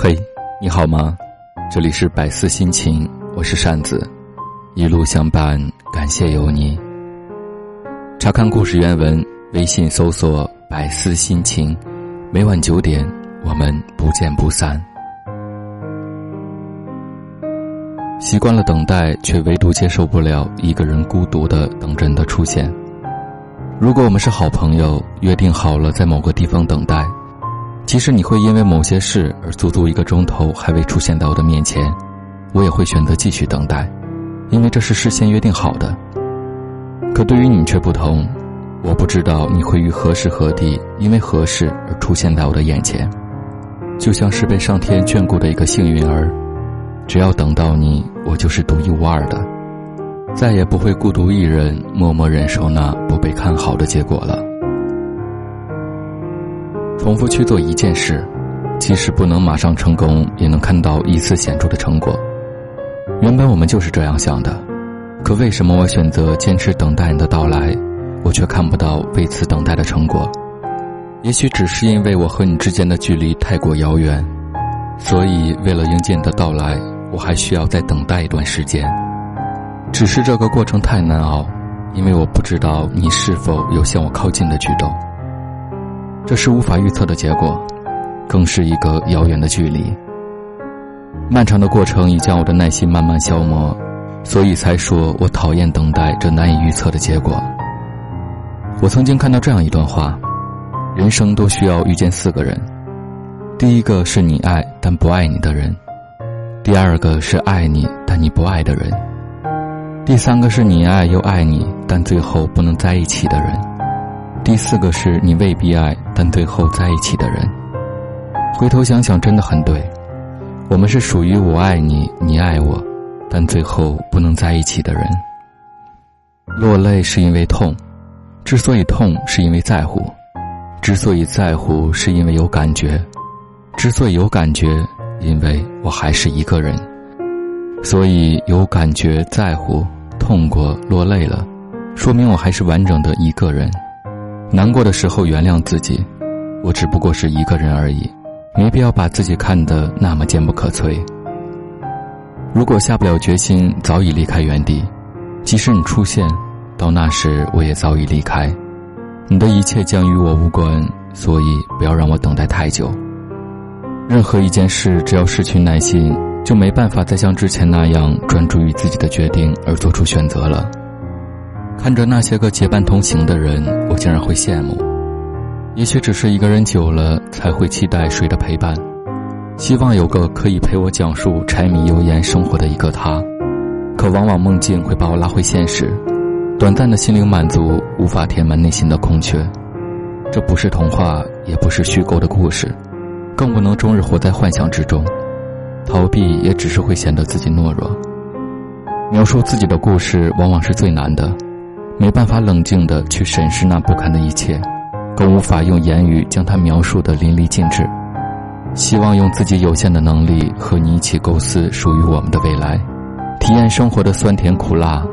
嘿，你好吗？这里是百思心情，我是扇子，一路相伴，感谢有你。查看故事原文，微信搜索“百思心情”，每晚九点，我们不见不散。习惯了等待，却唯独接受不了一个人孤独的等人的出现。如果我们是好朋友，约定好了在某个地方等待。即使你会因为某些事而足足一个钟头还未出现在我的面前，我也会选择继续等待，因为这是事先约定好的。可对于你却不同，我不知道你会于何时何地因为何事而出现在我的眼前，就像是被上天眷顾的一个幸运儿，只要等到你，我就是独一无二的，再也不会孤独一人默默忍受那不被看好的结果了。重复去做一件事，即使不能马上成功，也能看到一次显著的成果。原本我们就是这样想的，可为什么我选择坚持等待你的到来，我却看不到为此等待的成果？也许只是因为我和你之间的距离太过遥远，所以为了迎接你的到来，我还需要再等待一段时间。只是这个过程太难熬，因为我不知道你是否有向我靠近的举动。这是无法预测的结果，更是一个遥远的距离。漫长的过程已将我的耐心慢慢消磨，所以才说我讨厌等待这难以预测的结果。我曾经看到这样一段话：人生都需要遇见四个人，第一个是你爱但不爱你的人，第二个是爱你但你不爱的人，第三个是你爱又爱你但最后不能在一起的人。第四个是你未必爱，但最后在一起的人。回头想想，真的很对。我们是属于我爱你，你爱我，但最后不能在一起的人。落泪是因为痛，之所以痛是因为在乎，之所以在乎是因为有感觉，之所以有感觉，因为我还是一个人。所以有感觉、在乎、痛过、落泪了，说明我还是完整的一个人。难过的时候原谅自己，我只不过是一个人而已，没必要把自己看得那么坚不可摧。如果下不了决心，早已离开原地。即使你出现，到那时我也早已离开。你的一切将与我无关，所以不要让我等待太久。任何一件事，只要失去耐心，就没办法再像之前那样专注于自己的决定而做出选择了。看着那些个结伴同行的人，竟然会羡慕。也许只是一个人久了，才会期待谁的陪伴，希望有个可以陪我讲述柴米油盐生活的一个他。可往往梦境会把我拉回现实，短暂的心灵满足无法填满内心的空缺。这不是童话，也不是虚构的故事，更不能终日活在幻想之中。逃避也只是会显得自己懦弱。描述自己的故事，往往是最难的。没办法冷静地去审视那不堪的一切，更无法用言语将它描述的淋漓尽致。希望用自己有限的能力和你一起构思属于我们的未来，体验生活的酸甜苦辣。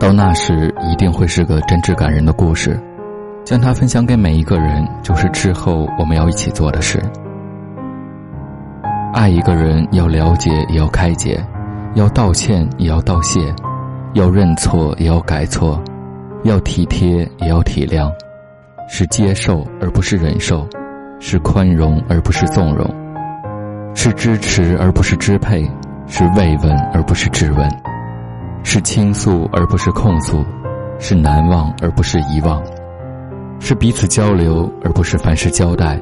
到那时，一定会是个真挚感人的故事，将它分享给每一个人，就是之后我们要一起做的事。爱一个人，要了解，也要开解；要道歉，也要道谢；要认错，也要改错。要体贴，也要体谅，是接受而不是忍受，是宽容而不是纵容，是支持而不是支配，是慰问而不是质问，是倾诉而不是控诉，是难忘而不是遗忘，是彼此交流而不是凡事交代，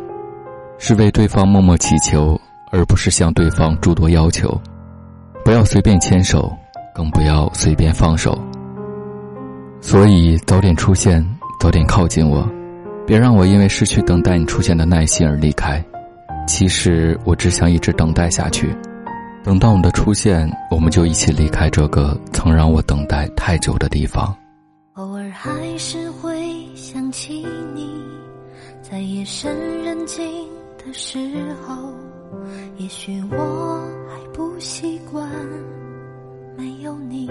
是为对方默默祈求而不是向对方诸多要求。不要随便牵手，更不要随便放手。所以，早点出现，早点靠近我，别让我因为失去等待你出现的耐心而离开。其实，我只想一直等待下去，等到你的出现，我们就一起离开这个曾让我等待太久的地方。偶尔还是会想起你，在夜深人静的时候，也许我还不习惯没有你。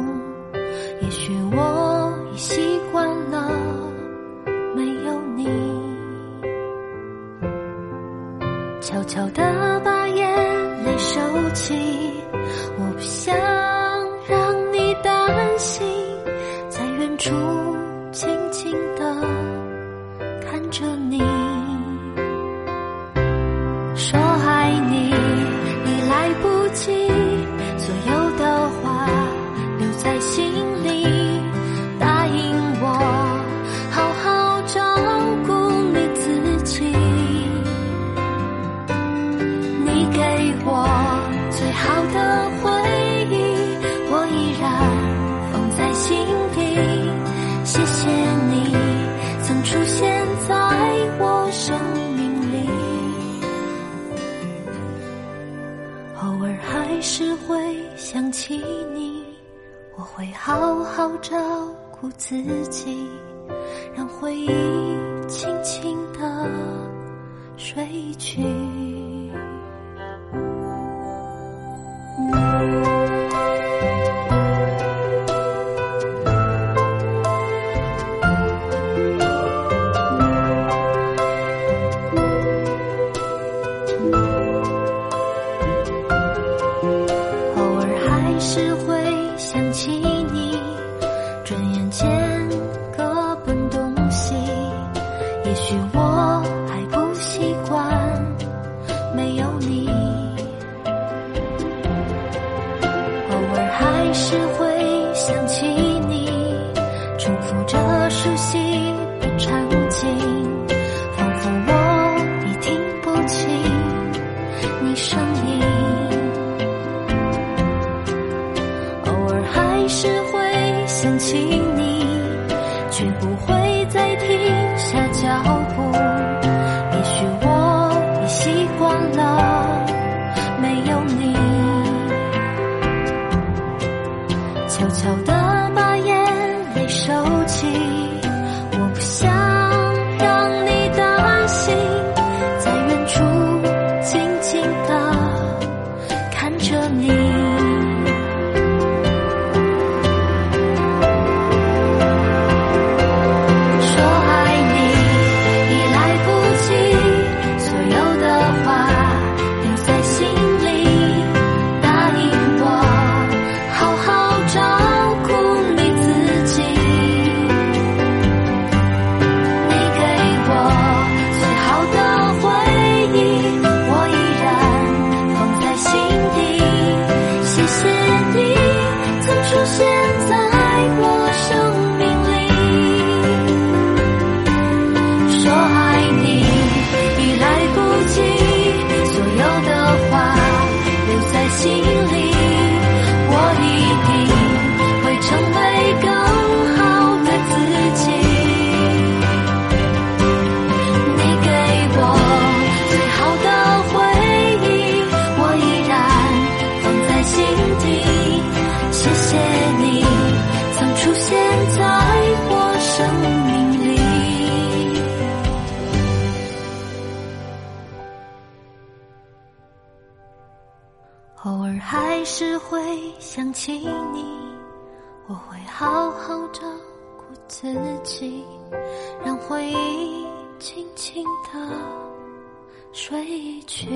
会好好照顾自己，让回忆轻轻的睡去。偶尔还是会。还是会想起你重复着熟悉的场景仿佛我已听不清你声音偶尔还是会想起你却不会想起你我会好好照顾自己让回忆轻轻的睡去。